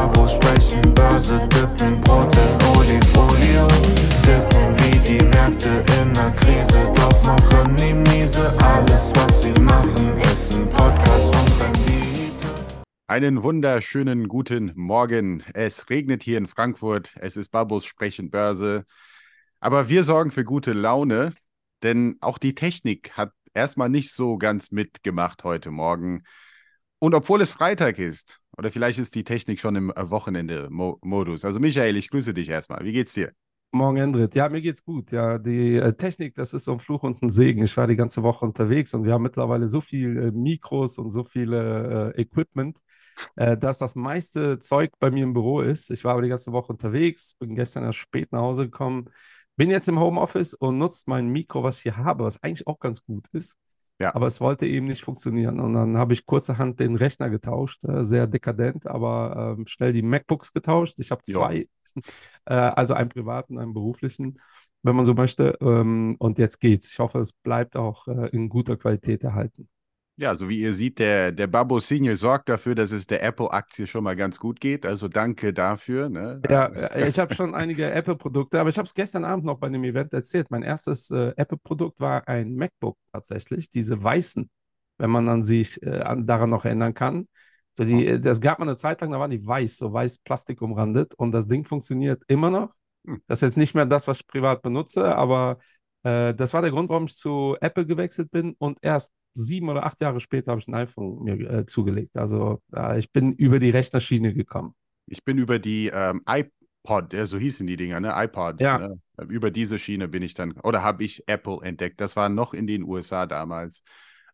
Babos sprechen Börse, dippen Brot. Dippen wie die Märkte in der Krise, doch machen die miese. Alles, was sie machen, ist ein Podcast und Rendite. Einen wunderschönen guten Morgen. Es regnet hier in Frankfurt. Es ist Babos Sprechen Börse. Aber wir sorgen für gute Laune, denn auch die Technik hat erstmal nicht so ganz mitgemacht heute Morgen. Und obwohl es Freitag ist, oder vielleicht ist die Technik schon im Wochenende-Modus. Also Michael, ich grüße dich erstmal. Wie geht's dir? Morgen, Endrit. Ja, mir geht's gut. Ja, die äh, Technik, das ist so ein Fluch und ein Segen. Ich war die ganze Woche unterwegs und wir haben mittlerweile so viele äh, Mikros und so viele äh, Equipment, äh, dass das meiste Zeug bei mir im Büro ist. Ich war aber die ganze Woche unterwegs, bin gestern erst spät nach Hause gekommen, bin jetzt im Homeoffice und nutze mein Mikro, was ich hier habe, was eigentlich auch ganz gut ist. Ja. Aber es wollte eben nicht funktionieren. Und dann habe ich kurzerhand den Rechner getauscht, äh, sehr dekadent, aber ähm, schnell die MacBooks getauscht. Ich habe zwei, äh, also einen privaten, einen beruflichen, wenn man so möchte. Ähm, und jetzt geht's. Ich hoffe, es bleibt auch äh, in guter Qualität erhalten. Ja, so wie ihr seht, der, der Babo Senior sorgt dafür, dass es der Apple-Aktie schon mal ganz gut geht. Also danke dafür. Ne? Ja, äh, ich habe schon einige Apple-Produkte, aber ich habe es gestern Abend noch bei einem Event erzählt. Mein erstes äh, Apple-Produkt war ein MacBook tatsächlich, diese weißen, wenn man an sich äh, an, daran noch erinnern kann. So die, äh, das gab mal eine Zeit lang, da waren die weiß, so weiß Plastik umrandet und das Ding funktioniert immer noch. Hm. Das ist jetzt nicht mehr das, was ich privat benutze, aber äh, das war der Grund, warum ich zu Apple gewechselt bin und erst sieben oder acht Jahre später habe ich ein iPhone mir äh, zugelegt. Also äh, ich bin über die Rechnerschiene gekommen. Ich bin über die ähm, iPod, ja, so hießen die Dinger, ne? iPods. Ja. Ne? Über diese Schiene bin ich dann, oder habe ich Apple entdeckt. Das war noch in den USA damals.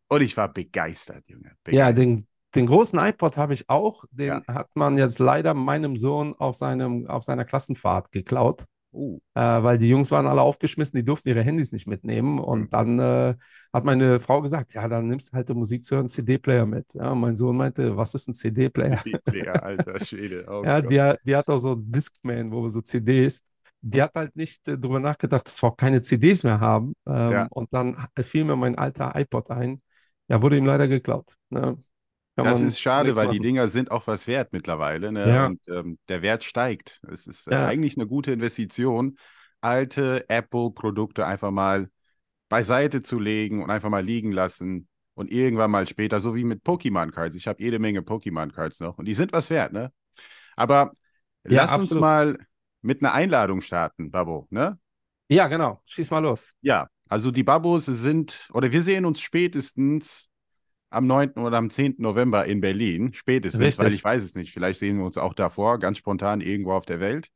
Und ich war begeistert, Junge. Ja, Begeistert. den, den großen iPod habe ich auch. Den Ja. hat man jetzt leider meinem Sohn auf, seinem, auf seiner Klassenfahrt geklaut, Oh, äh, weil die Jungs waren alle aufgeschmissen, die durften ihre Handys nicht mitnehmen. Und Mhm. dann äh, hat meine Frau gesagt, ja, dann nimmst du halt um Musik zu hören einen CD-Player mit. Ja, mein Sohn meinte, was ist ein CD-Player? ja, alter Schwede. Oh Ja, die, die hat auch so Discman, wo wir so CDs. Die hat halt nicht äh, drüber nachgedacht, dass wir auch keine CDs mehr haben. Ähm, Ja. Und dann fiel mir mein alter iPod ein. Ja, wurde ihm leider geklaut. Ne? Das ist schade, weil die machen. Dinger sind auch was wert mittlerweile. Ne? Ja. Und ähm, der Wert steigt. Es ist äh, Ja. eigentlich eine gute Investition, alte Apple-Produkte einfach mal beiseite zu legen und einfach mal liegen lassen. Und irgendwann mal später, so wie mit Pokémon-Cards. Ich habe jede Menge Pokémon-Cards noch und die sind was wert, ne? Aber Ja, lass uns absolut. mal mit einer Einladung starten, Babo, ne? Ja, genau. Schieß mal los. Ja, also die Babos sind, oder wir sehen uns spätestens am 9. oder am 10. November in Berlin. Spätestens, weil Richtig. ich weiß es nicht. Vielleicht sehen wir uns auch davor, ganz spontan irgendwo auf der Welt.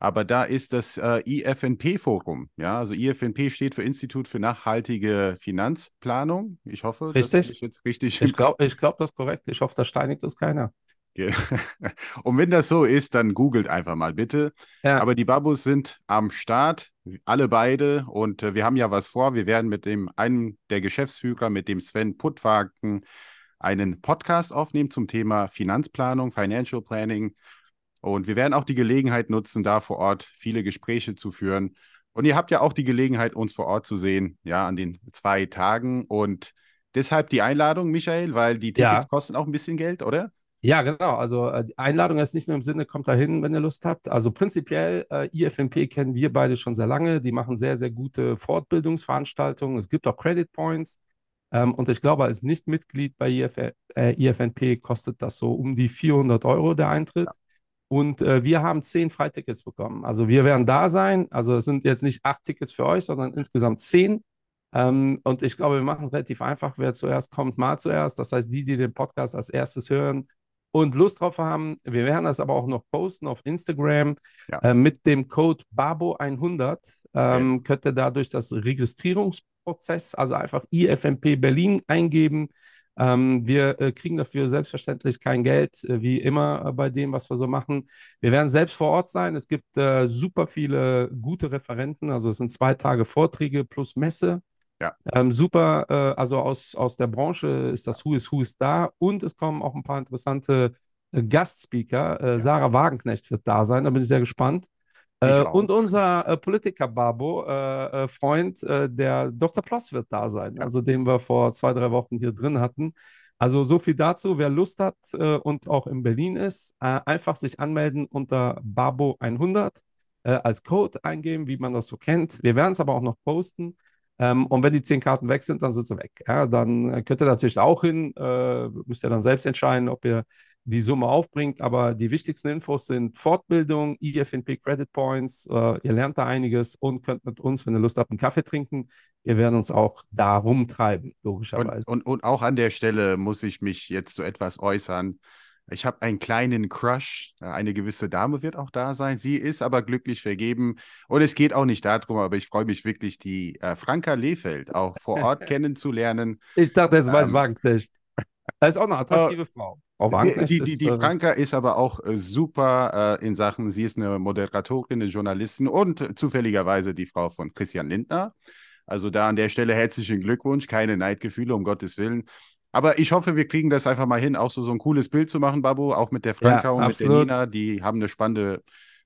Aber da ist das äh, IFNP-Forum. Ja, also IFNP steht für Institut für nachhaltige Finanzplanung. Ich hoffe, das Richtig. habe ich jetzt richtig Ich glaube, ich glaub, das ist korrekt. Ich hoffe, da steinigt uns keiner. Und wenn das so ist, dann googelt einfach mal bitte. Ja. Aber die Babus sind am Start, alle beide. Und äh, wir haben ja was vor. Wir werden mit dem einen der Geschäftsführer, mit dem Sven Puttwagen, einen Podcast aufnehmen zum Thema Finanzplanung, Financial Planning. Und wir werden auch die Gelegenheit nutzen, da vor Ort viele Gespräche zu führen. Und ihr habt ja auch die Gelegenheit, uns vor Ort zu sehen, ja, an den zwei Tagen. Und deshalb die Einladung, Michael, weil die Ja. Tickets kosten auch ein bisschen Geld, oder? Ja, genau. Also äh, die Einladung ist nicht nur im Sinne, kommt da hin, wenn ihr Lust habt. Also prinzipiell, äh, IFNP kennen wir beide schon sehr lange. Die machen sehr, sehr gute Fortbildungsveranstaltungen. Es gibt auch Credit Points. Ähm, und ich glaube, als Nicht-Mitglied bei IF, äh, IFNP kostet das so um die 400 Euro der Eintritt. Und äh, wir haben zehn Freitickets bekommen. Also wir werden da sein. Also es sind jetzt nicht acht Tickets für euch, sondern insgesamt zehn. Ähm, und ich glaube, wir machen es relativ einfach. Wer zuerst kommt, mal zuerst. Das heißt, die, die den Podcast als erstes hören und Lust drauf haben, wir werden das aber auch noch posten auf Instagram Ja. äh, mit dem Code BABO100. Ähm, Könnt ihr dadurch das Registrierungsprozess, also einfach IFMP Berlin eingeben. Ähm, wir äh, kriegen dafür selbstverständlich kein Geld, äh, wie immer äh, bei dem, was wir so machen. Wir werden selbst vor Ort sein. Es gibt äh, super viele gute Referenten. Also es sind zwei Tage Vorträge plus Messe. Ja. Ähm, super, äh, also aus, aus der Branche ist das Who is Who ist da und es kommen auch ein paar interessante äh, Gastspeaker. Äh, Sarah Wagenknecht wird da sein, da bin ich sehr gespannt. Ich Äh, auch. und unser äh, Politiker-Babo, äh, Freund, der Dr. Ploss wird da sein, Ja. also den wir vor zwei, drei Wochen hier drin hatten. Also so viel dazu. Wer Lust hat und auch in Berlin ist, einfach sich anmelden unter Babo100 äh, als Code eingeben, wie man das so kennt. Wir werden es aber auch noch posten. Ähm, und wenn die zehn Karten weg sind, dann sind sie weg. Ja, dann könnt ihr natürlich auch hin, äh, müsst ihr dann selbst entscheiden, ob ihr die Summe aufbringt. Aber die wichtigsten Infos sind Fortbildung, IFNP Credit Points. Äh, ihr lernt da einiges und könnt mit uns, wenn ihr Lust habt, einen Kaffee trinken. Wir werden uns auch da rumtreiben, logischerweise. Und, und, und auch an der Stelle muss ich mich jetzt so etwas äußern. Ich habe einen kleinen Crush. Eine gewisse Dame wird auch da sein. Sie ist aber glücklich vergeben. Und es geht auch nicht darum, aber ich freue mich wirklich, die äh, Franka Lehfeld auch vor Ort kennenzulernen. Ich dachte, es weiß ähm, Wagenknecht. Das ist auch eine attraktive äh, Frau. Die, die, die, die äh, Franka ist aber auch äh, super äh, in Sachen, sie ist eine Moderatorin, eine Journalistin und zufälligerweise die Frau von Christian Lindner. Also da an der Stelle herzlichen Glückwunsch, keine Neidgefühle, um Gottes Willen. Aber ich hoffe, wir kriegen das einfach mal hin, auch so, so ein cooles Bild zu machen, Babu, auch mit der Franka ja, und absolut. mit der Nina. Die haben eine spannende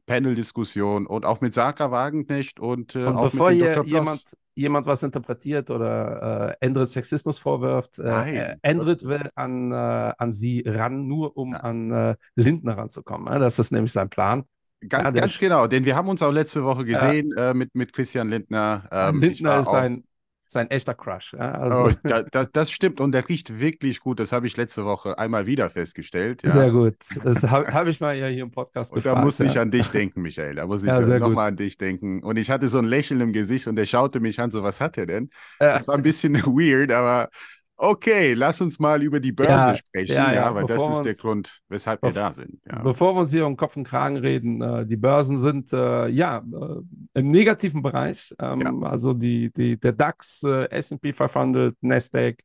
Panel-Diskussion und auch mit Sarah Wagenknecht und, äh, und auch bevor mit hier jemand, jemand was interpretiert oder äh, Endrit Sexismus vorwirft, äh, Endrit will an, äh, an sie ran, nur um ja. an äh, Lindner ranzukommen. Das ist nämlich sein Plan. Ganz, ja, ganz genau, denn wir haben uns auch letzte Woche gesehen ja. äh, mit, mit Christian Lindner. Ähm, Lindner ist ein, sein echter Crush. Ja? Also oh, da, da, das stimmt und der riecht wirklich gut. Das habe ich letzte Woche einmal wieder festgestellt. Ja. Sehr gut. Das habe hab ich mal ja hier im Podcast und gefragt. Da muss ich an dich denken, Michael. Da muss ich ja, nochmal an dich denken. Und ich hatte so ein Lächeln im Gesicht und der schaute mich an, so was hat er denn? Das war ein bisschen weird, aber Okay, lass uns mal über die Börse ja, sprechen, ja, ja, weil das ist uns, der Grund, weshalb wir da sind. Bevor wir uns hier um Kopf und Kragen reden, äh, die Börsen sind äh, ja äh, im negativen Bereich. Ähm, also die, die, der DAX, äh, SP 500, Nasdaq,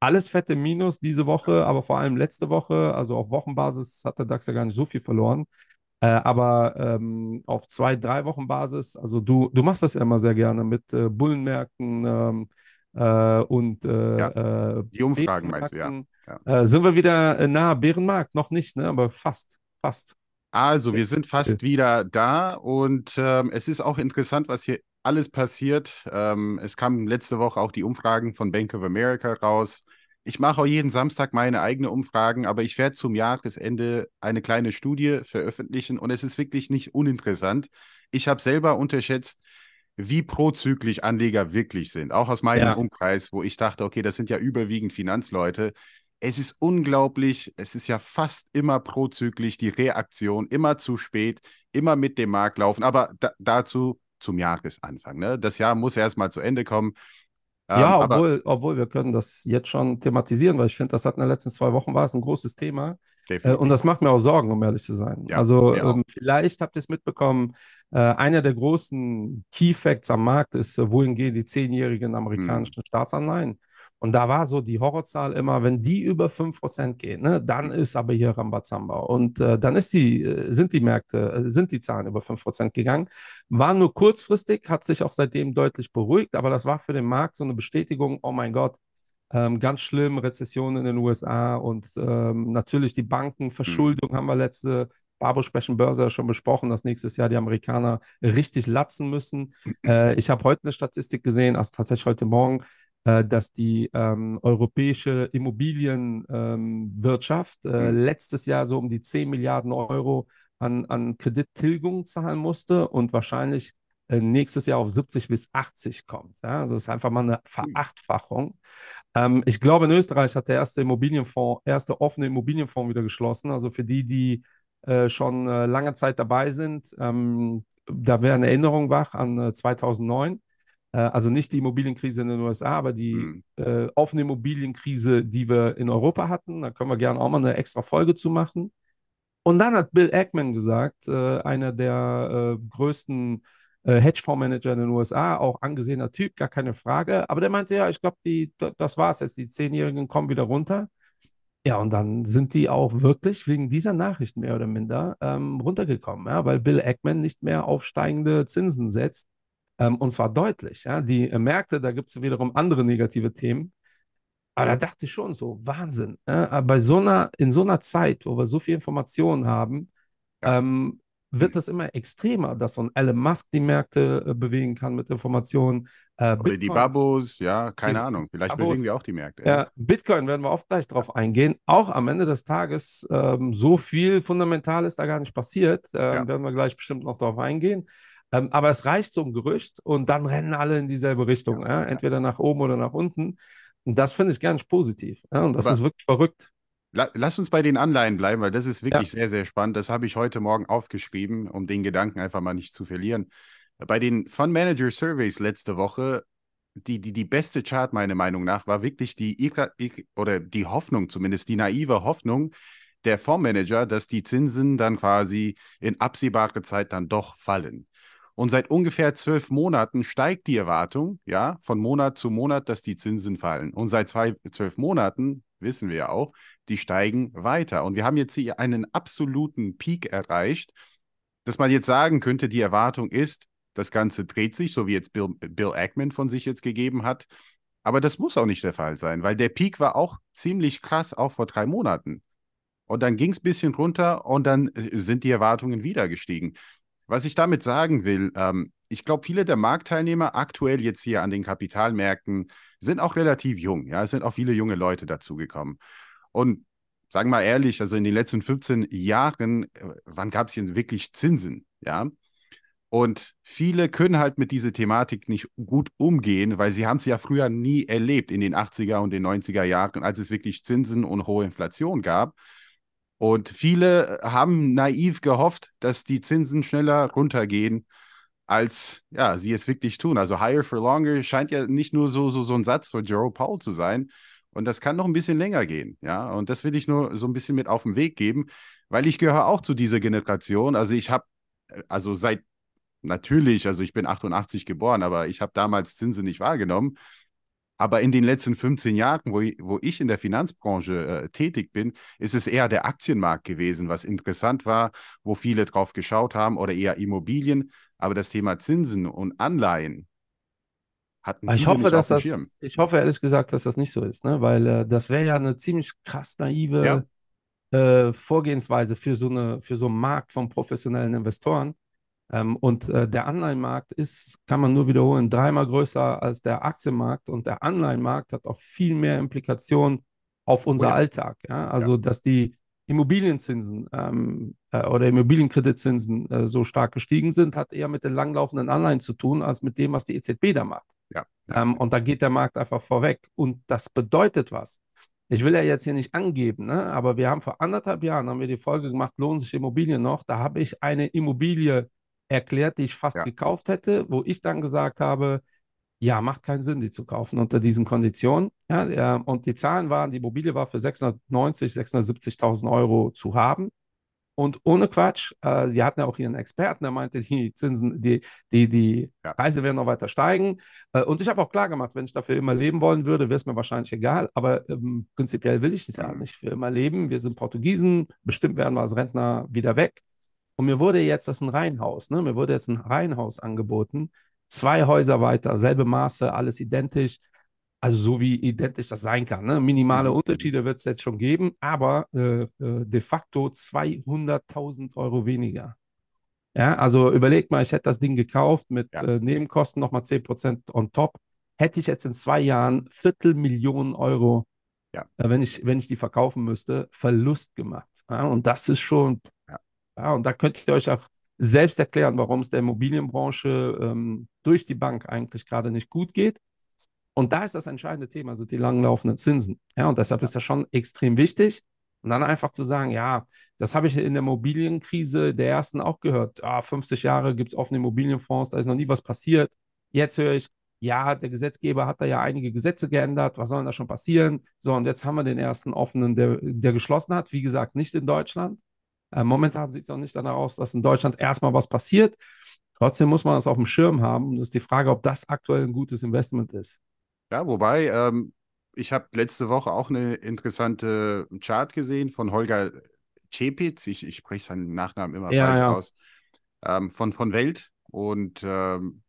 alles fette Minus diese Woche, aber vor allem letzte Woche, also auf Wochenbasis hat der DAX ja gar nicht so viel verloren. Äh, aber ähm, auf zwei, drei Wochen Basis, also du, du machst das ja immer sehr gerne mit äh, Bullenmärkten, ähm, äh, und äh, ja, äh, die Umfragen meinst du, ja. ja. Äh, sind wir wieder nahe Bärenmarkt? Noch nicht, ne? aber fast, fast. Also, wir sind fast wieder da und ähm, es ist auch interessant, was hier alles passiert. Ähm, es kamen letzte Woche auch die Umfragen von Bank of America raus. Ich mache auch jeden Samstag meine eigenen Umfragen, aber ich werde zum Jahresende eine kleine Studie veröffentlichen und es ist wirklich nicht uninteressant. Ich habe selber unterschätzt, wie prozyklisch Anleger wirklich sind. Auch aus meinem ja. Umkreis, wo ich dachte, okay, das sind ja überwiegend Finanzleute. Es ist unglaublich, es ist ja fast immer prozyklisch, die Reaktion, immer zu spät, immer mit dem Markt laufen, aber da, dazu zum Jahresanfang. Ne? Das Jahr muss erstmal zu Ende kommen. Ähm, ja, obwohl, obwohl wir können das jetzt schon thematisieren, weil ich finde, das hat in den letzten zwei Wochen war es ein großes Thema. Äh, und das macht mir auch Sorgen, um ehrlich zu sein. Ja, also ähm, vielleicht habt ihr es mitbekommen, äh, einer der großen Key Facts am Markt ist, äh, wohin gehen die zehnjährigen amerikanischen mhm. Staatsanleihen. Und da war so die Horrorzahl immer, wenn die über 5% gehen, ne, dann ist aber hier Rambazamba. Und äh, dann ist die, äh, sind die Märkte, äh, sind die Zahlen über 5% gegangen. War nur kurzfristig, hat sich auch seitdem deutlich beruhigt, aber das war für den Markt so eine Bestätigung, oh mein Gott, ähm, ganz schlimm, Rezession in den USA und ähm, natürlich die Bankenverschuldung mhm. haben wir letzte Babo sprechen Börse schon besprochen, dass nächstes Jahr die Amerikaner richtig latzen müssen. Äh, ich habe heute eine Statistik gesehen, also tatsächlich heute Morgen, dass die ähm, europäische Immobilienwirtschaft äh, mhm. letztes Jahr so um die 10 Milliarden Euro an, an Kredittilgung zahlen musste und wahrscheinlich äh, nächstes Jahr auf 70 bis 80 kommt. Ja? Also das ist einfach mal eine Verachtfachung. Ähm, ich glaube, in Österreich hat der erste Immobilienfonds, erste offene Immobilienfonds wieder geschlossen. Also für die, die äh, schon äh, lange Zeit dabei sind, ähm, da wäre eine Erinnerung wach an äh, 2009. Äh, also nicht die Immobilienkrise in den USA, aber die mhm. offene Immobilienkrise, die wir in Europa hatten. Da können wir gerne auch mal eine extra Folge zu machen. Und dann hat Bill Ackman gesagt, einer der größten äh, Hedgefondsmanager in den USA, auch angesehener Typ, gar keine Frage. Aber der meinte, ja, ich glaube, das war es jetzt, die Zehnjährigen kommen wieder runter. Ja, und dann sind die auch wirklich wegen dieser Nachricht mehr oder minder ähm, runtergekommen, ja, weil Bill Ackman nicht mehr auf steigende Zinsen setzt. Ähm, und zwar deutlich. Ja. Die äh, Märkte, da gibt es wiederum andere negative Themen. Aber da dachte ich schon so, Wahnsinn. Ja. Bei so einer, in so einer Zeit, wo wir so viel Informationen haben, ähm, wird das immer extremer, dass so ein Elon Musk die Märkte äh, bewegen kann mit Informationen, Äh, Oder die Babos, ja, keine die Ahnung. Vielleicht Babos, bewegen wir auch die Märkte. ja, Bitcoin werden wir auch gleich drauf eingehen. Auch am Ende des Tages, ähm, so viel fundamental ist da gar nicht passiert. Ähm, Ja. Werden wir gleich bestimmt noch drauf eingehen. Ähm, aber es reicht so ein Gerücht und dann rennen alle in dieselbe Richtung. Ja, Ja. Entweder nach oben oder nach unten. Und das finde ich gar nicht positiv. Ja, und das Aber- ist wirklich verrückt. La lass uns bei den Anleihen bleiben, weil das ist wirklich sehr, sehr spannend. Das habe ich heute Morgen aufgeschrieben, um den Gedanken einfach mal nicht zu verlieren. Bei den Fund Manager Surveys letzte Woche, die, die, die beste Chart meiner Meinung nach war wirklich die oder die Hoffnung, zumindest die naive Hoffnung der Fondsmanager, dass die Zinsen dann quasi in absehbarer Zeit dann doch fallen. Und seit ungefähr zwölf Monaten steigt die Erwartung, ja, von Monat zu Monat, dass die Zinsen fallen. Und seit zwei, zwölf Monaten, wissen wir ja auch, die steigen weiter. Und wir haben jetzt hier einen absoluten Peak erreicht, dass man jetzt sagen könnte, die Erwartung ist, das Ganze dreht sich, so wie jetzt Bill, Bill Ackman von sich jetzt gegeben hat. Aber das muss auch nicht der Fall sein, weil der Peak war auch ziemlich krass, auch vor drei Monaten. Und dann ging es ein bisschen runter und dann äh, sind die Erwartungen wieder gestiegen. Was ich damit sagen will, ähm, ich glaube, viele der Marktteilnehmer aktuell jetzt hier an den Kapitalmärkten sind auch relativ jung. Ja, es sind auch viele junge Leute dazugekommen. Und sagen wir mal ehrlich, also in den letzten 15 Jahren, äh, wann gab es hier wirklich Zinsen? Ja. Und viele können halt mit dieser Thematik nicht gut umgehen, weil sie haben es ja früher nie erlebt in den 80er und den 90er Jahren, als es wirklich Zinsen und hohe Inflation gab. Und viele haben naiv gehofft, dass die Zinsen schneller runtergehen, als ja, sie es wirklich tun. Also higher for longer scheint ja nicht nur so, so, so ein Satz von Jerome Powell zu sein. Und das kann noch ein bisschen länger gehen. Ja, und das will ich nur so ein bisschen mit auf den Weg geben, weil ich gehöre auch zu dieser Generation. Also ich habe, also seit natürlich, also ich bin 88 geboren, aber ich habe damals Zinsen nicht wahrgenommen. Aber in den letzten 15 Jahren, wo ich, wo ich in der Finanzbranche äh, tätig bin, ist es eher der Aktienmarkt gewesen, was interessant war, wo viele drauf geschaut haben oder eher Immobilien. Aber das Thema Zinsen und Anleihen hatten Ich hoffe, nicht dass das, Schirm. ich hoffe ehrlich gesagt, dass das nicht so ist, ne? Weil äh, das wäre ja eine ziemlich krass naive äh, Vorgehensweise für so eine, für so einen Markt von professionellen Investoren. Ähm, und äh, der Anleihenmarkt ist, kann man nur wiederholen, dreimal größer als der Aktienmarkt und der Anleihenmarkt hat auch viel mehr Implikationen auf unser Oh ja. Alltag. Ja? Also, dass die Immobilienzinsen ähm, äh, oder Immobilienkreditzinsen äh, so stark gestiegen sind, hat eher mit den langlaufenden Anleihen zu tun, als mit dem, was die EZB da macht. Ja, ja. Ähm, und da geht der Markt einfach vorweg. Und das bedeutet was. Ich will ja jetzt hier nicht angeben, ne? aber wir haben vor anderthalb Jahren haben wir die Folge gemacht, lohnen sich Immobilien noch? Da habe ich eine Immobilie erklärt, die ich fast Ja. gekauft hätte, wo ich dann gesagt habe, ja, macht keinen Sinn, die zu kaufen unter diesen Konditionen. Ja, ja, und die Zahlen waren, die Immobilie war für 690, 670.000 Euro zu haben. Und ohne Quatsch, äh, wir hatten ja auch hier einen Experten, der meinte, die Zinsen, die, die, die Ja. Preise werden noch weiter steigen. Äh, und ich habe auch klar gemacht, wenn ich dafür immer leben wollen würde, wäre es mir wahrscheinlich egal. Aber ähm, prinzipiell will ich da Mhm. nicht für immer leben. Wir sind Portugiesen, bestimmt werden wir als Rentner wieder weg. Und mir wurde jetzt, das ist ein Reihenhaus, ne? Mir wurde jetzt ein Reihenhaus angeboten. Zwei Häuser weiter, selbe Maße, alles identisch. Also so wie identisch das sein kann. Ne? Minimale Mhm. Unterschiede wird es jetzt schon geben, aber äh, äh, de facto 200.000 Euro weniger. Ja, also überleg mal, ich hätte das Ding gekauft mit Ja. äh, Nebenkosten nochmal 10% on top. Hätte ich jetzt in zwei Jahren Viertelmillionen Euro, Ja. äh, wenn, ich, wenn ich die verkaufen müsste, Verlust gemacht. Ja, und das ist schon, Ja. und da könnt ihr euch auch selbst erklären, warum es der Immobilienbranche ähm, durch die Bank eigentlich gerade nicht gut geht. Und da ist das entscheidende Thema, sind die langlaufenden Zinsen. Ja, und deshalb ist das schon extrem wichtig. Und dann einfach zu sagen, ja, das habe ich in der Immobilienkrise der ersten auch gehört. Ah, 50 Jahre gibt es offene Immobilienfonds, da ist noch nie was passiert. Jetzt höre ich, ja, der Gesetzgeber hat da ja einige Gesetze geändert, was soll denn da schon passieren? So, und jetzt haben wir den ersten offenen, der, der geschlossen hat. Wie gesagt, nicht in Deutschland. Äh, momentan sieht es auch nicht danach aus, dass in Deutschland erstmal was passiert. Trotzdem muss man das auf dem Schirm haben. Und es ist die Frage, ob das aktuell ein gutes Investment ist. Ja, wobei, ähm, ich habe letzte Woche auch eine interessante Chart gesehen von Holger Czepitz. Ich, ich spreche seinen Nachnamen immer Ja, falsch ja. aus. Ähm, von, von Welt. Und ähm,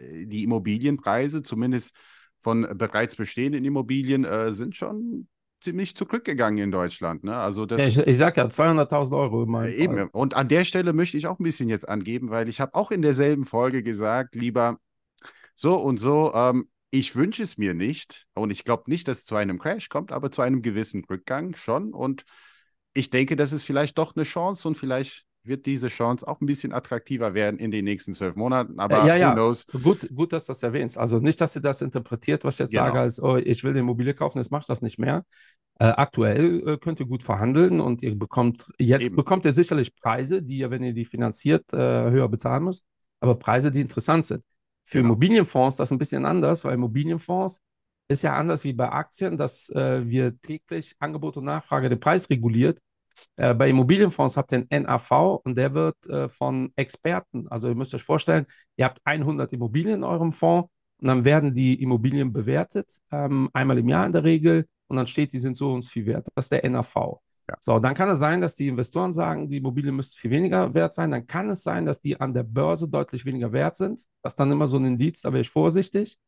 die Immobilienpreise, zumindest von bereits bestehenden Immobilien, äh, sind schon ziemlich zurückgegangen in Deutschland. Ne? Also das Ja, ich, ich sag ja, 200.000 Euro in meinem Äh, Eben. Und an der Stelle möchte ich auch ein bisschen jetzt angeben, weil ich habe auch in derselben Folge gesagt, lieber so und so. Ähm, ich wünsche es mir nicht und ich glaube nicht, dass es zu einem Crash kommt, aber zu einem gewissen Rückgang schon. Und ich denke, das ist vielleicht doch eine Chance und vielleicht wird diese Chance auch ein bisschen attraktiver werden in den nächsten zwölf Monaten. Aber Äh, ja, ja. who knows? Gut, gut, dass du das erwähnst. Also nicht, dass ihr das interpretiert, was ich jetzt Genau. sage, als oh, ich will eine Immobilie kaufen, jetzt mach ich das nicht mehr. Äh, aktuell äh, könnt ihr gut verhandeln und ihr bekommt, jetzt Eben. bekommt ihr sicherlich Preise, die ihr, wenn ihr die finanziert, äh, höher bezahlen müsst, aber Preise, die interessant sind. Für Genau. Immobilienfonds das ist ein bisschen anders, weil Immobilienfonds ist ja anders wie bei Aktien, dass äh, wir täglich Angebot und Nachfrage den Preis reguliert. Äh, bei Immobilienfonds habt ihr einen NAV und der wird äh, von Experten, also ihr müsst euch vorstellen, ihr habt 100 Immobilien in eurem Fonds und dann werden die Immobilien bewertet, ähm, einmal im Jahr in der Regel und dann steht, die sind so und so viel wert. Das ist der NAV. Ja. So, dann kann es sein, dass die Investoren sagen, die Immobilien müssten viel weniger wert sein. Dann kann es sein, dass die an der Börse deutlich weniger wert sind. Das ist dann immer so ein Indiz, da wäre ich vorsichtig.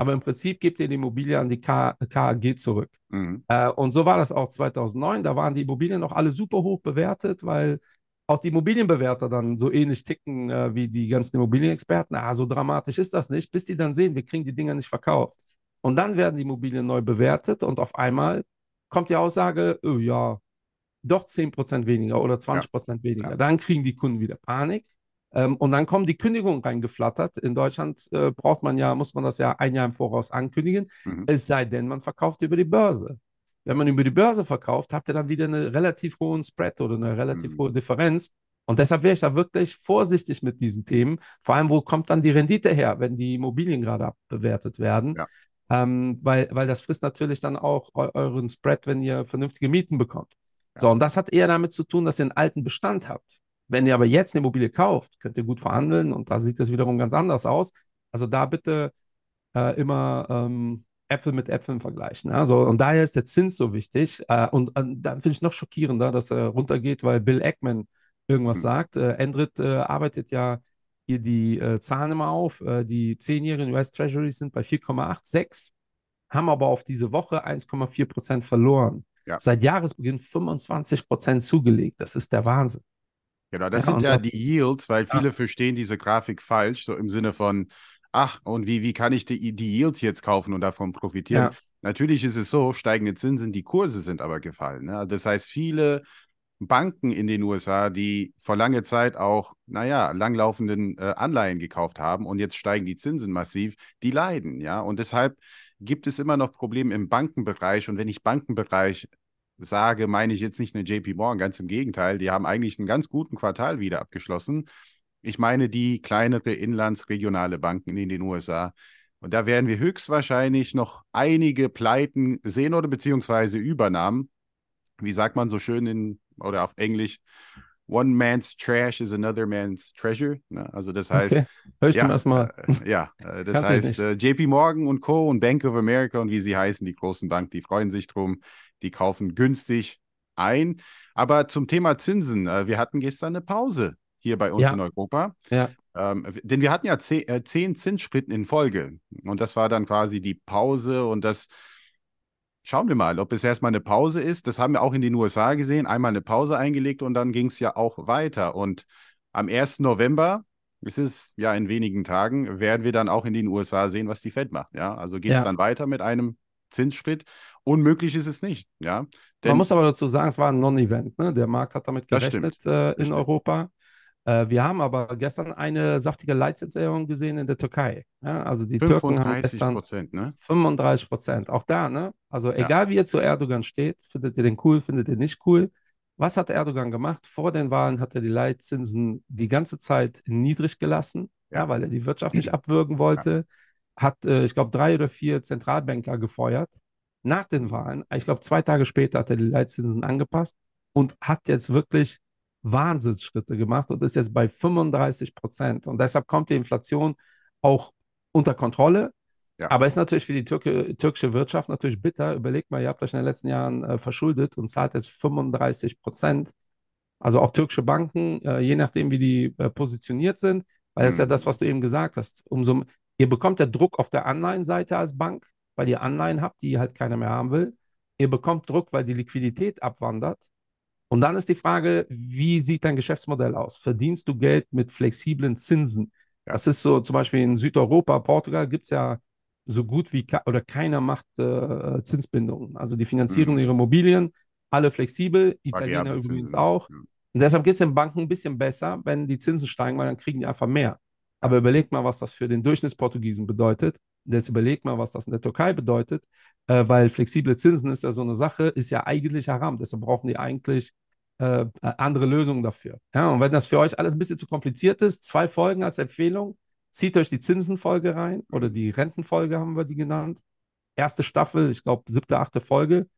Aber im Prinzip gebt ihr die Immobilie an die KAG zurück. Mhm. Äh, und so war das auch 2009. Da waren die Immobilien noch alle super hoch bewertet, weil auch die Immobilienbewerter dann so ähnlich ticken äh, wie die ganzen Immobilienexperten. Ah, so dramatisch ist das nicht, bis die dann sehen, wir kriegen die Dinger nicht verkauft. Und dann werden die Immobilien neu bewertet und auf einmal kommt die Aussage, oh, ja, doch 10% weniger oder 20% weniger. Ja. Dann kriegen die Kunden wieder Panik. Ähm, und dann kommen die Kündigungen reingeflattert. In Deutschland äh, braucht man ja, muss man das ja ein Jahr im Voraus ankündigen. Mhm. Es sei denn, man verkauft über die Börse. Wenn man über die Börse verkauft, habt ihr dann wieder einen relativ hohen Spread oder eine relativ Mhm. hohe Differenz. Und deshalb wäre ich da wirklich vorsichtig mit diesen Themen. Vor allem, wo kommt dann die Rendite her, wenn die Immobilien gerade abbewertet werden? Ja. Ähm, weil, weil das frisst natürlich dann auch eu euren Spread, wenn ihr vernünftige Mieten bekommt. So, und das hat eher damit zu tun, dass ihr einen alten Bestand habt. Wenn ihr aber jetzt eine Immobilie kauft, könnt ihr gut verhandeln und da sieht es wiederum ganz anders aus. Also da bitte äh, immer ähm, Äpfel mit Äpfeln vergleichen. Also, und daher ist der Zins so wichtig. Äh, und äh, dann finde ich noch schockierender, dass er runtergeht, weil Bill Ackman irgendwas Mhm. sagt. Äh, Endrit äh, arbeitet ja hier die äh, Zahlen immer auf. Äh, die zehnjährigen US Treasuries sind bei 4,86, haben aber auf diese Woche 1,4 Prozent verloren. Ja. Seit Jahresbeginn 25 Prozent zugelegt. Das ist der Wahnsinn. Genau, das Ja, sind ja die Yields, weil Ja. viele verstehen diese Grafik falsch, so im Sinne von, ach, und wie, wie kann ich die, die Yields jetzt kaufen und davon profitieren? Ja. Natürlich ist es so, steigende Zinsen, die Kurse sind aber gefallen. Ne? Das heißt, viele Banken in den USA, die vor langer Zeit auch, naja, langlaufenden äh, Anleihen gekauft haben und jetzt steigen die Zinsen massiv, die leiden, ja. Und deshalb gibt es immer noch Probleme im Bankenbereich. Und wenn ich Bankenbereich sage, meine ich jetzt nicht eine JP Morgan, ganz im Gegenteil, die haben eigentlich einen ganz guten Quartal wieder abgeschlossen. Ich meine die kleinere inlandsregionale Banken in den USA. Und da werden wir höchstwahrscheinlich noch einige Pleiten sehen oder beziehungsweise Übernahmen. Wie sagt man so schön in oder auf Englisch? One man's trash is another man's treasure. Ne? Also das heißt, Okay. Hör ich ja, zum ersten Mal. äh, ja, äh, das ich heißt, äh, JP Morgan und Co. und Bank of America und wie sie heißen, die großen Banken, die freuen sich drum, die kaufen günstig ein. Aber zum Thema Zinsen, äh, wir hatten gestern eine Pause hier bei uns Ja. in Europa. Ja. Ähm, denn wir hatten ja zehn, äh, zehn Zinsspritten in Folge. Und das war dann quasi die Pause und das. Schauen wir mal, ob es erstmal eine Pause ist. Das haben wir auch in den USA gesehen. Einmal eine Pause eingelegt und dann ging es ja auch weiter. Und am 1. November, es ist ja in wenigen Tagen, werden wir dann auch in den USA sehen, was die Fed macht. Ja, also geht es Ja. dann weiter mit einem Zinsschritt. Unmöglich ist es nicht. Ja, denn Man muss aber dazu sagen, es war ein Non-Event. Ne? Der Markt hat damit gerechnet äh, in. Europa. Äh, wir haben aber gestern eine saftige Leitzinserhöhung gesehen in der Türkei. Ja? Also die Türken haben 35 gestern Prozent, ne? 35 Prozent. Auch da, ne? Also Ja. egal wie ihr zu Erdogan steht, findet ihr den cool, findet ihr nicht cool. Was hat Erdogan gemacht? Vor den Wahlen hat er die Leitzinsen die ganze Zeit niedrig gelassen, ja, Ja. weil er die Wirtschaft nicht abwürgen wollte. Hat, äh, ich glaube, drei oder vier Zentralbanker gefeuert. Nach den Wahlen, ich glaube, zwei Tage später hat er die Leitzinsen angepasst und hat jetzt wirklich Wahnsinnsschritte gemacht und ist jetzt bei 35 Prozent. Und deshalb kommt die Inflation auch unter Kontrolle. Ja. Aber ist natürlich für die Türke, türkische Wirtschaft natürlich bitter. Überlegt mal, ihr habt euch in den letzten Jahren äh, verschuldet und zahlt jetzt 35 Prozent. Also auch türkische Banken, äh, je nachdem, wie die äh, positioniert sind, weil das ist ja Mhm. das, was du eben gesagt hast. Umso, ihr bekommt ja Druck auf der Anleihenseite als Bank, weil ihr Anleihen habt, die halt keiner mehr haben will. Ihr bekommt Druck, weil die Liquidität abwandert. Und dann ist die Frage, wie sieht dein Geschäftsmodell aus? Verdienst du Geld mit flexiblen Zinsen? Das ist so, zum Beispiel in Südeuropa, Portugal gibt es ja so gut wie oder keiner macht äh, Zinsbindungen. Also die finanzieren Mhm. ihre Immobilien, alle flexibel, Italiener übrigens auch. ja. Und deshalb geht es den Banken ein bisschen besser, wenn die Zinsen steigen, weil dann kriegen die einfach mehr. Aber überlegt mal, was das für den Durchschnittsportugiesen bedeutet. Jetzt überlegt mal, was das in der Türkei bedeutet, äh, weil flexible Zinsen ist ja so eine Sache, ist ja eigentlich haram. Deshalb brauchen die eigentlich äh, andere Lösungen dafür. Ja, und wenn das für euch alles ein bisschen zu kompliziert ist, zwei Folgen als Empfehlung. Zieht euch die Zinsenfolge rein oder die Rentenfolge haben wir die genannt. Erste Staffel, ich glaube, siebte, achte Folge.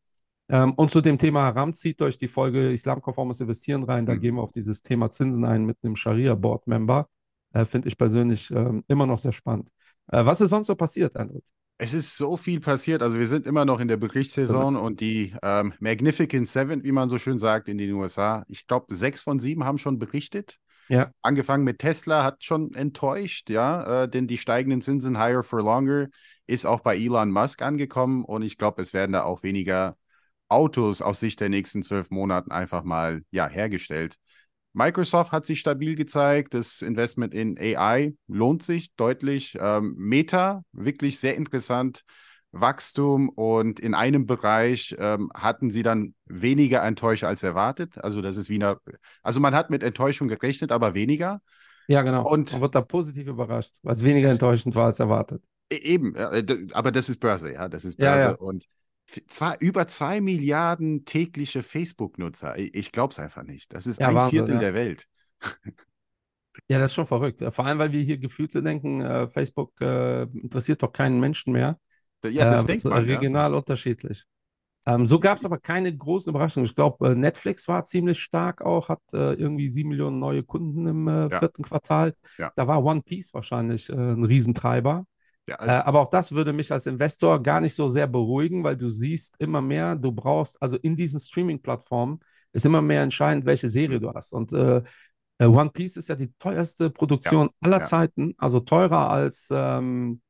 Ähm, und zu dem Thema Haram zieht euch die Folge Islamkonformes Investieren rein. Da Mhm. gehen wir auf dieses Thema Zinsen ein mit einem Scharia-Board-Member. Äh, Finde ich persönlich ähm, immer noch sehr spannend. Äh, was ist sonst so passiert, Andrew? Es ist so viel passiert. Also wir sind immer noch in der Berichtssaison und die ähm, Magnificent Seven, wie man so schön sagt, in den USA. Ich glaube, sechs von sieben haben schon berichtet. Ja. Angefangen mit Tesla hat schon enttäuscht, ja, äh, denn die steigenden Zinsen higher for longer ist auch bei Elon Musk angekommen und ich glaube, es werden da auch weniger Autos aus Sicht der nächsten zwölf Monaten einfach mal ja, hergestellt. Microsoft hat sich stabil gezeigt. Das Investment in AI lohnt sich deutlich. Ähm, Meta, wirklich sehr interessant. Wachstum und in einem Bereich ähm, hatten sie dann weniger Enttäuscht als erwartet. Also das ist wie eine, also man hat mit Enttäuschung gerechnet, aber weniger. Ja, genau. Und- Man wird da positiv überrascht, weil es weniger enttäuschend war als erwartet. E- Eben, äh, aber das ist Börse, ja, das ist Ja, Börse ja. und f- zwar über zwei Milliarden tägliche Facebook-Nutzer. Ich, glaube es einfach nicht. Das ist Ja, ein Wahnsinn, Viertel ja. der Welt. Ja, das ist schon verrückt. Vor allem, weil wir hier gefühlt denken, äh, Facebook äh, interessiert doch keinen Menschen mehr. Ja, das äh, denkt man. ja. regional unterschiedlich. Ähm, so gab es aber keine großen Überraschungen. Ich glaube, äh, Netflix war ziemlich stark auch, hat äh, irgendwie sieben Millionen neue Kunden im äh, Ja. vierten Quartal. Ja. Da war One Piece wahrscheinlich äh, ein Riesentreiber. Ja, Äh, aber auch das würde mich als Investor gar nicht so sehr beruhigen, weil du siehst immer mehr, du brauchst, also in diesen Streaming-Plattformen ist immer mehr entscheidend, welche Serie Mhm. du hast. Und äh, äh, One Piece ist ja die teuerste Produktion aller ja. Zeiten, also teurer als ähm,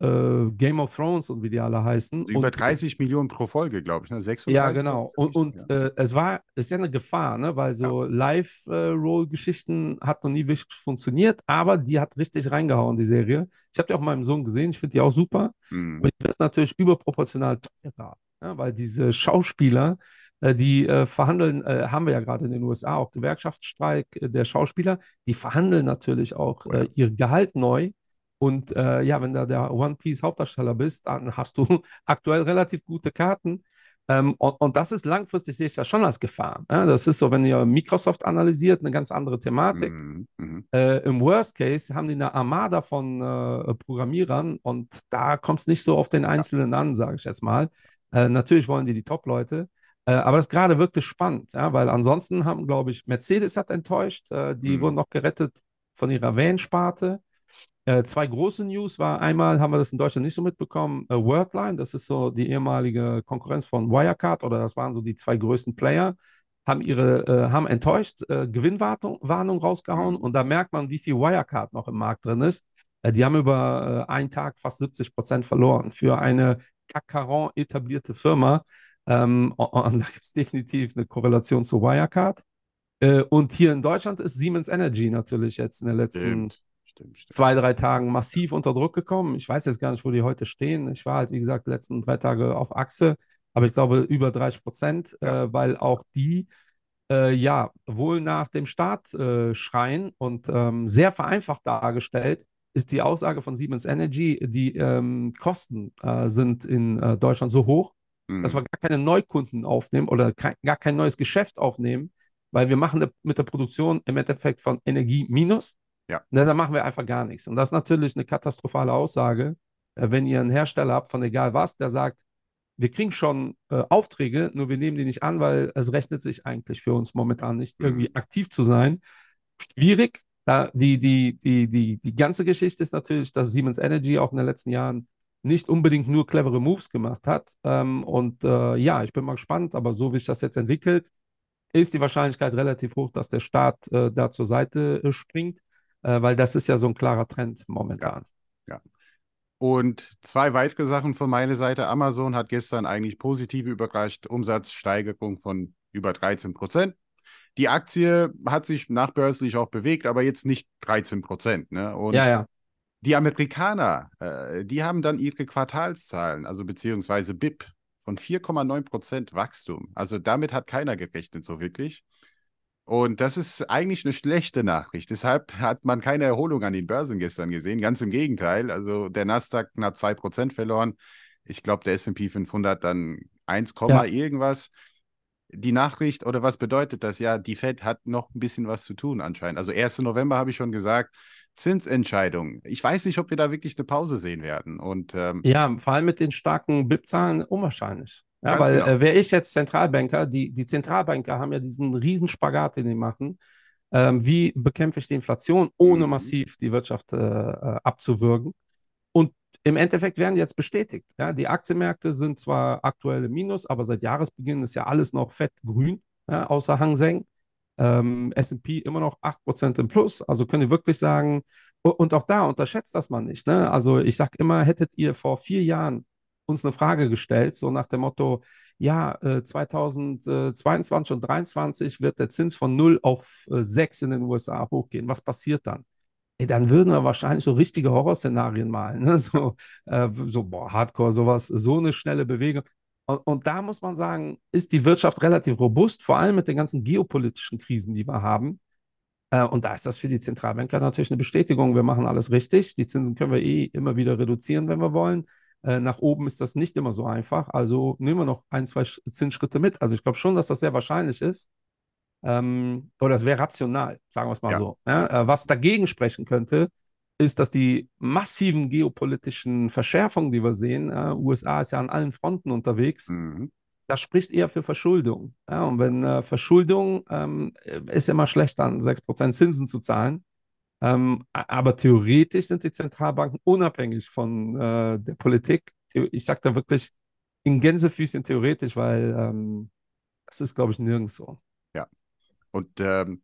äh, Game of Thrones und wie die alle heißen. Also über Und- 30 Millionen pro Folge, glaube ich. Ne? 36 ja, genau. Und, und ja. äh, es war, ist ja eine Gefahr, ne? weil so Live-Roll-Geschichten hat noch nie wirklich funktioniert, aber die hat richtig reingehauen, die Serie. Ich habe die auch meinem Sohn gesehen, ich finde die auch super. Mhm. Aber die wird natürlich überproportional teurer, ja? weil diese Schauspieler, äh, die äh, verhandeln, äh, haben wir ja gerade in den USA auch Gewerkschaftsstreik äh, der Schauspieler, die verhandeln natürlich auch Oh ja. äh, ihr Gehalt neu. Und äh, ja, wenn da der One Piece Hauptdarsteller bist, dann hast du aktuell relativ gute Karten. Ähm, und, und das ist langfristig, sehe ich das schon als Gefahr. Ja, das ist so, wenn ihr Microsoft analysiert, eine ganz andere Thematik. Mhm. Mhm. Äh, Im Worst Case haben die eine Armada von äh, Programmierern und da kommt es nicht so auf den Einzelnen an, sage ich jetzt mal. Äh, natürlich wollen die die Top-Leute, äh, aber das ist gerade wirklich spannend, ja, weil ansonsten haben, glaube ich, Mercedes hat enttäuscht, äh, die Mhm. wurden noch gerettet von ihrer Van-Sparte. Äh, zwei große News war einmal, haben wir das in Deutschland nicht so mitbekommen, äh, Wordline, das ist so die ehemalige Konkurrenz von Wirecard oder das waren so die zwei größten Player, haben ihre, äh, haben enttäuscht äh, Gewinnwarnung Warnung rausgehauen und da merkt man, wie viel Wirecard noch im Markt drin ist. Äh, die haben über einen Tag fast 70 Prozent verloren für eine Cacaron etablierte Firma. Ähm, und, da gibt es definitiv eine Korrelation zu Wirecard. Und hier in Deutschland ist Siemens Energy natürlich jetzt in den letzten Stimmt. Stimmt, stimmt. zwei, drei Tagen massiv unter Druck gekommen. Ich weiß jetzt gar nicht, wo die heute stehen. Ich war halt, wie gesagt, die letzten drei Tage auf Achse, aber ich glaube über 30 Prozent, Ja. äh, weil auch die äh, ja wohl nach dem Staat äh, schreien und ähm, sehr vereinfacht dargestellt ist die Aussage von Siemens Energy, die ähm, Kosten äh, sind in äh, Deutschland so hoch, dass wir Mhm. gar keine Neukunden aufnehmen oder kein, gar kein neues Geschäft aufnehmen, weil wir machen mit der Produktion im Endeffekt von Energie minus. Ja. Und deshalb machen wir einfach gar nichts. Und das ist natürlich eine katastrophale Aussage, äh, wenn ihr einen Hersteller habt von egal was, der sagt, wir kriegen schon äh, Aufträge, nur wir nehmen die nicht an, weil es rechnet sich eigentlich für uns momentan nicht, Mhm. irgendwie aktiv zu sein. Schwierig. Da, die, die, die, die, die ganze Geschichte ist natürlich, dass Siemens Energy auch in den letzten Jahren nicht unbedingt nur clevere Moves gemacht hat. Ähm, und äh, ja, ich bin mal gespannt, aber so wie sich das jetzt entwickelt, ist die Wahrscheinlichkeit relativ hoch, dass der Staat äh, da zur Seite äh, springt, äh, weil das ist ja so ein klarer Trend momentan. Und zwei weitere Sachen von meiner Seite. Amazon hat gestern eigentlich positive überrascht. Umsatzsteigerung von über 13 Prozent. die Aktie hat sich nachbörslich auch bewegt, aber jetzt nicht 13 Prozent. Ne? Und ja, ja. die Amerikaner, äh, die haben dann ihre Quartalszahlen, also beziehungsweise BIP von 4,9 Prozent Wachstum. Also damit hat keiner gerechnet so wirklich. Und das ist eigentlich eine schlechte Nachricht. Deshalb hat man keine Erholung an den Börsen gestern gesehen. Ganz im Gegenteil. Also der Nasdaq knapp 2% verloren. Ich glaube, der SP 500 dann 1, ja. irgendwas. Die Nachricht oder was bedeutet das? Ja, die Fed hat noch ein bisschen was zu tun anscheinend. Also 1. November habe ich schon gesagt, Zinsentscheidung. Ich weiß nicht, ob wir da wirklich eine Pause sehen werden. Und, ähm, ja, vor allem mit den starken BIP-Zahlen unwahrscheinlich. Ja, weil genau. äh, wäre ich jetzt Zentralbanker, die, die Zentralbanker haben ja diesen riesen Spagat, den die machen. Ähm, wie bekämpfe ich die Inflation, ohne mhm. massiv die Wirtschaft äh, äh, abzuwürgen? Und im Endeffekt werden die jetzt bestätigt. Ja? Die Aktienmärkte sind zwar aktuell im Minus, aber seit Jahresbeginn ist ja alles noch fett grün, ja, außer Hang Seng. Ähm, SP immer noch 8% im Plus. Also können ihr wirklich sagen, und auch da unterschätzt das man nicht. Ne? Also ich sage immer, hättet ihr vor vier Jahren uns eine Frage gestellt, so nach dem Motto, ja, äh, 2022 und 2023 wird der Zins von 0 auf äh, 6 in den USA hochgehen. Was passiert dann? Ey, dann würden wir wahrscheinlich so richtige Horrorszenarien malen. Ne? So, äh, so, boah, Hardcore, sowas, so eine schnelle Bewegung. Und, und, da muss man sagen, ist die Wirtschaft relativ robust, vor allem mit den ganzen geopolitischen Krisen, die wir haben. Äh, und da ist das für die Zentralbanker natürlich eine Bestätigung. Wir machen alles richtig. Die Zinsen können wir eh immer wieder reduzieren, wenn wir wollen. Äh, nach oben ist das nicht immer so einfach. Also nehmen wir noch ein, zwei Zinsschritte mit. Also ich glaube schon, dass das sehr wahrscheinlich ist. Ähm, oder es wäre rational, sagen wir es mal ja. so. Ja, äh, was dagegen sprechen könnte, ist, dass die massiven geopolitischen Verschärfungen, die wir sehen, äh, USA ist ja an allen Fronten unterwegs, mhm. das spricht eher für Verschuldung. Ja, und wenn äh, Verschuldung ähm, ist immer schlecht, dann 6% Zinsen zu zahlen. Ähm, aber theoretisch sind die Zentralbanken unabhängig von äh, der Politik. Ich sage da wirklich in Gänsefüßchen theoretisch, weil ähm, das ist, glaube ich, nirgends so. Ja. Und ähm,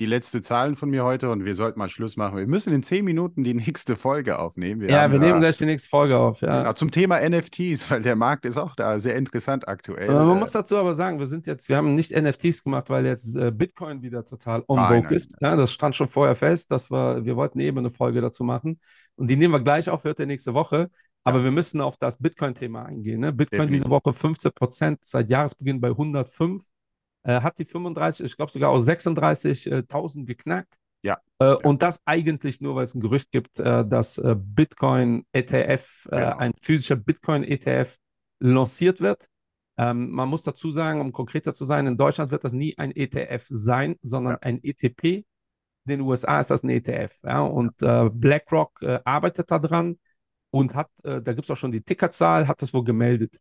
die letzte Zahlen von mir heute und wir sollten mal Schluss machen. Wir müssen in zehn Minuten die nächste Folge aufnehmen. Wir ja, wir nehmen gleich die nächste Folge auf. Ja. Genau, zum Thema NFTs, weil der Markt ist auch da sehr interessant aktuell. Aber man muss dazu aber sagen, wir sind jetzt, wir haben nicht NFTs gemacht, weil jetzt äh, Bitcoin wieder total on vogue ist. Ja, das stand schon vorher fest, dass wir, wir wollten eben eine Folge dazu machen. Und die nehmen wir gleich auf, hört ihr nächste Woche. Aber ja. wir müssen auf das Bitcoin-Thema eingehen. Ne? Bitcoin Definitiv. diese Woche 15 Prozent, seit Jahresbeginn bei 105 äh, hat die 35, ich glaube sogar auch 36.000 geknackt. Ja, äh, ja. Und das eigentlich nur, weil es ein Gerücht gibt, äh, dass äh, Bitcoin ETF, äh, genau. ein physischer Bitcoin ETF lanciert wird. Ähm, man muss dazu sagen, um konkreter zu sein, in Deutschland wird das nie ein ETF sein, sondern ja. ein ETP. In den USA ist das ein ETF. Ja? Und äh, BlackRock arbeitet daran und hat, da gibt es auch schon die Tickerzahl, hat das wohl gemeldet.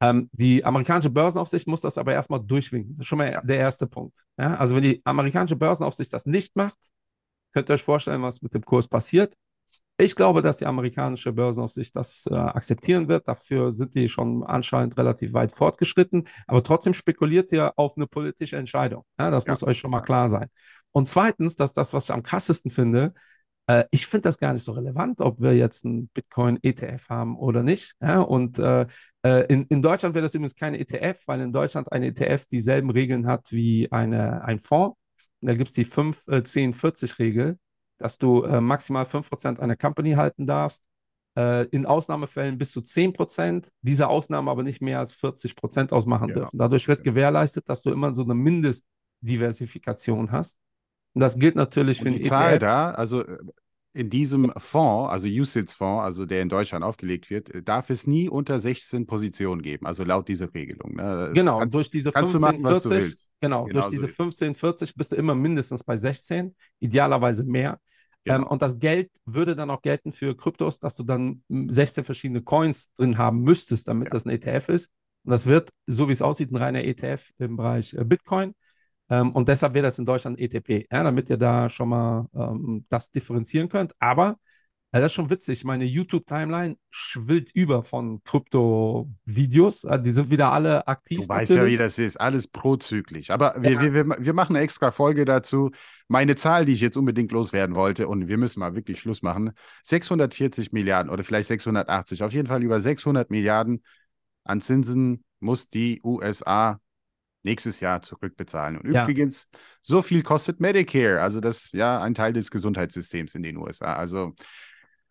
Ähm, die amerikanische Börsenaufsicht muss das aber erstmal durchwinken. Das ist schon mal der erste Punkt. Ja? Also wenn die amerikanische Börsenaufsicht das nicht macht, könnt ihr euch vorstellen, was mit dem Kurs passiert. Ich glaube, dass die amerikanische Börsenaufsicht das äh, akzeptieren wird. Dafür sind die schon anscheinend relativ weit fortgeschritten. Aber trotzdem spekuliert ihr auf eine politische Entscheidung. Ja, das ja. muss euch schon mal klar sein. Und zweitens, dass das, was ich am krassesten finde, äh, ich finde das gar nicht so relevant, ob wir jetzt einen Bitcoin-ETF haben oder nicht. Ja? Und äh, in, in Deutschland wäre das übrigens kein ETF, weil in Deutschland ein ETF dieselben Regeln hat wie eine, ein Fonds. Und da gibt es die 5, äh, 10, 40 Regel, dass du äh, maximal 5% einer Company halten darfst. Äh, in Ausnahmefällen bis zu 10%, diese Ausnahmen aber nicht mehr als 40% ausmachen ja. dürfen. Dadurch wird gewährleistet, dass du immer so eine Mindestdiversifikation hast. Und das gilt natürlich Und für den die Zahl ETF. da, also äh, in diesem Fonds, also USITS-Fonds, also der in Deutschland aufgelegt wird, äh, darf es nie unter 16 Positionen geben, also laut dieser Regelung. Ne? Genau, kannst, durch diese 1540, genau, genau, durch diese 1540 bist du immer mindestens bei 16, idealerweise mehr. Genau. Ähm, und das Geld würde dann auch gelten für Kryptos, dass du dann 16 verschiedene Coins drin haben müsstest, damit ja. das ein ETF ist. Und das wird, so wie es aussieht, ein reiner ETF im Bereich äh, Bitcoin. Ähm, und deshalb wäre das in Deutschland ETP, ja, damit ihr da schon mal ähm, das differenzieren könnt. Aber ja, das ist schon witzig. Meine YouTube-Timeline schwillt über von Krypto-Videos. Die sind wieder alle aktiv. Du weißt natürlich. ja, wie das ist. Alles prozyklisch. Aber wir, ja. wir, wir, wir machen eine extra Folge dazu. Meine Zahl, die ich jetzt unbedingt loswerden wollte, und wir müssen mal wirklich Schluss machen: 640 Milliarden oder vielleicht 680, auf jeden Fall über 600 Milliarden an Zinsen muss die USA nächstes Jahr zurückbezahlen. Und Ja. übrigens, so viel kostet Medicare, also das ja ein Teil des Gesundheitssystems in den USA. Also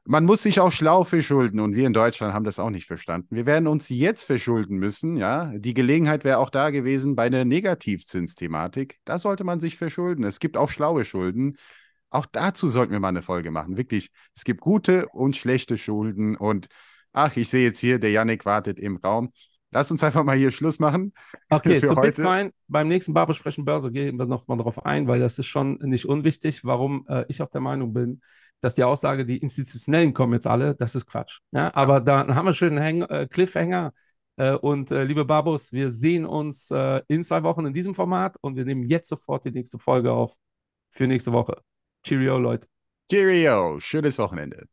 man muss sich auch schlau verschulden und wir in Deutschland haben das auch nicht verstanden. Wir werden uns jetzt verschulden müssen, ja. Die Gelegenheit wäre auch da gewesen bei einer Negativzinsthematik. Da sollte man sich verschulden. Es gibt auch schlaue Schulden. Auch dazu sollten wir mal eine Folge machen. Wirklich, es gibt gute und schlechte Schulden und ach, ich sehe jetzt hier, der Yannick wartet im Raum. Lass uns einfach mal hier Schluss machen. Okay, für zu heute. Bitcoin. Beim nächsten Bar besprechen Börse gehen wir nochmal drauf ein, weil das ist schon nicht unwichtig, warum äh, ich auch der Meinung bin, dass die Aussage, die Institutionellen kommen jetzt alle, das ist Quatsch. Ja, aber dann haben wir schön einen Häng äh, Cliffhanger. Äh, und äh, liebe Babos, wir sehen uns äh, in zwei Wochen in diesem Format und wir nehmen jetzt sofort die nächste Folge auf für nächste Woche. Cheerio, Leute. Cheerio, schönes Wochenende.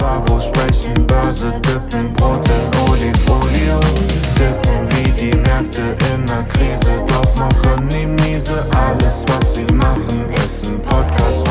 Babos sprechen Börse, dippen Brot in Olifolio. Dippen wie die Märkte in der Krise, doch machen die miese. Alles, was sie machen, ist ein Podcast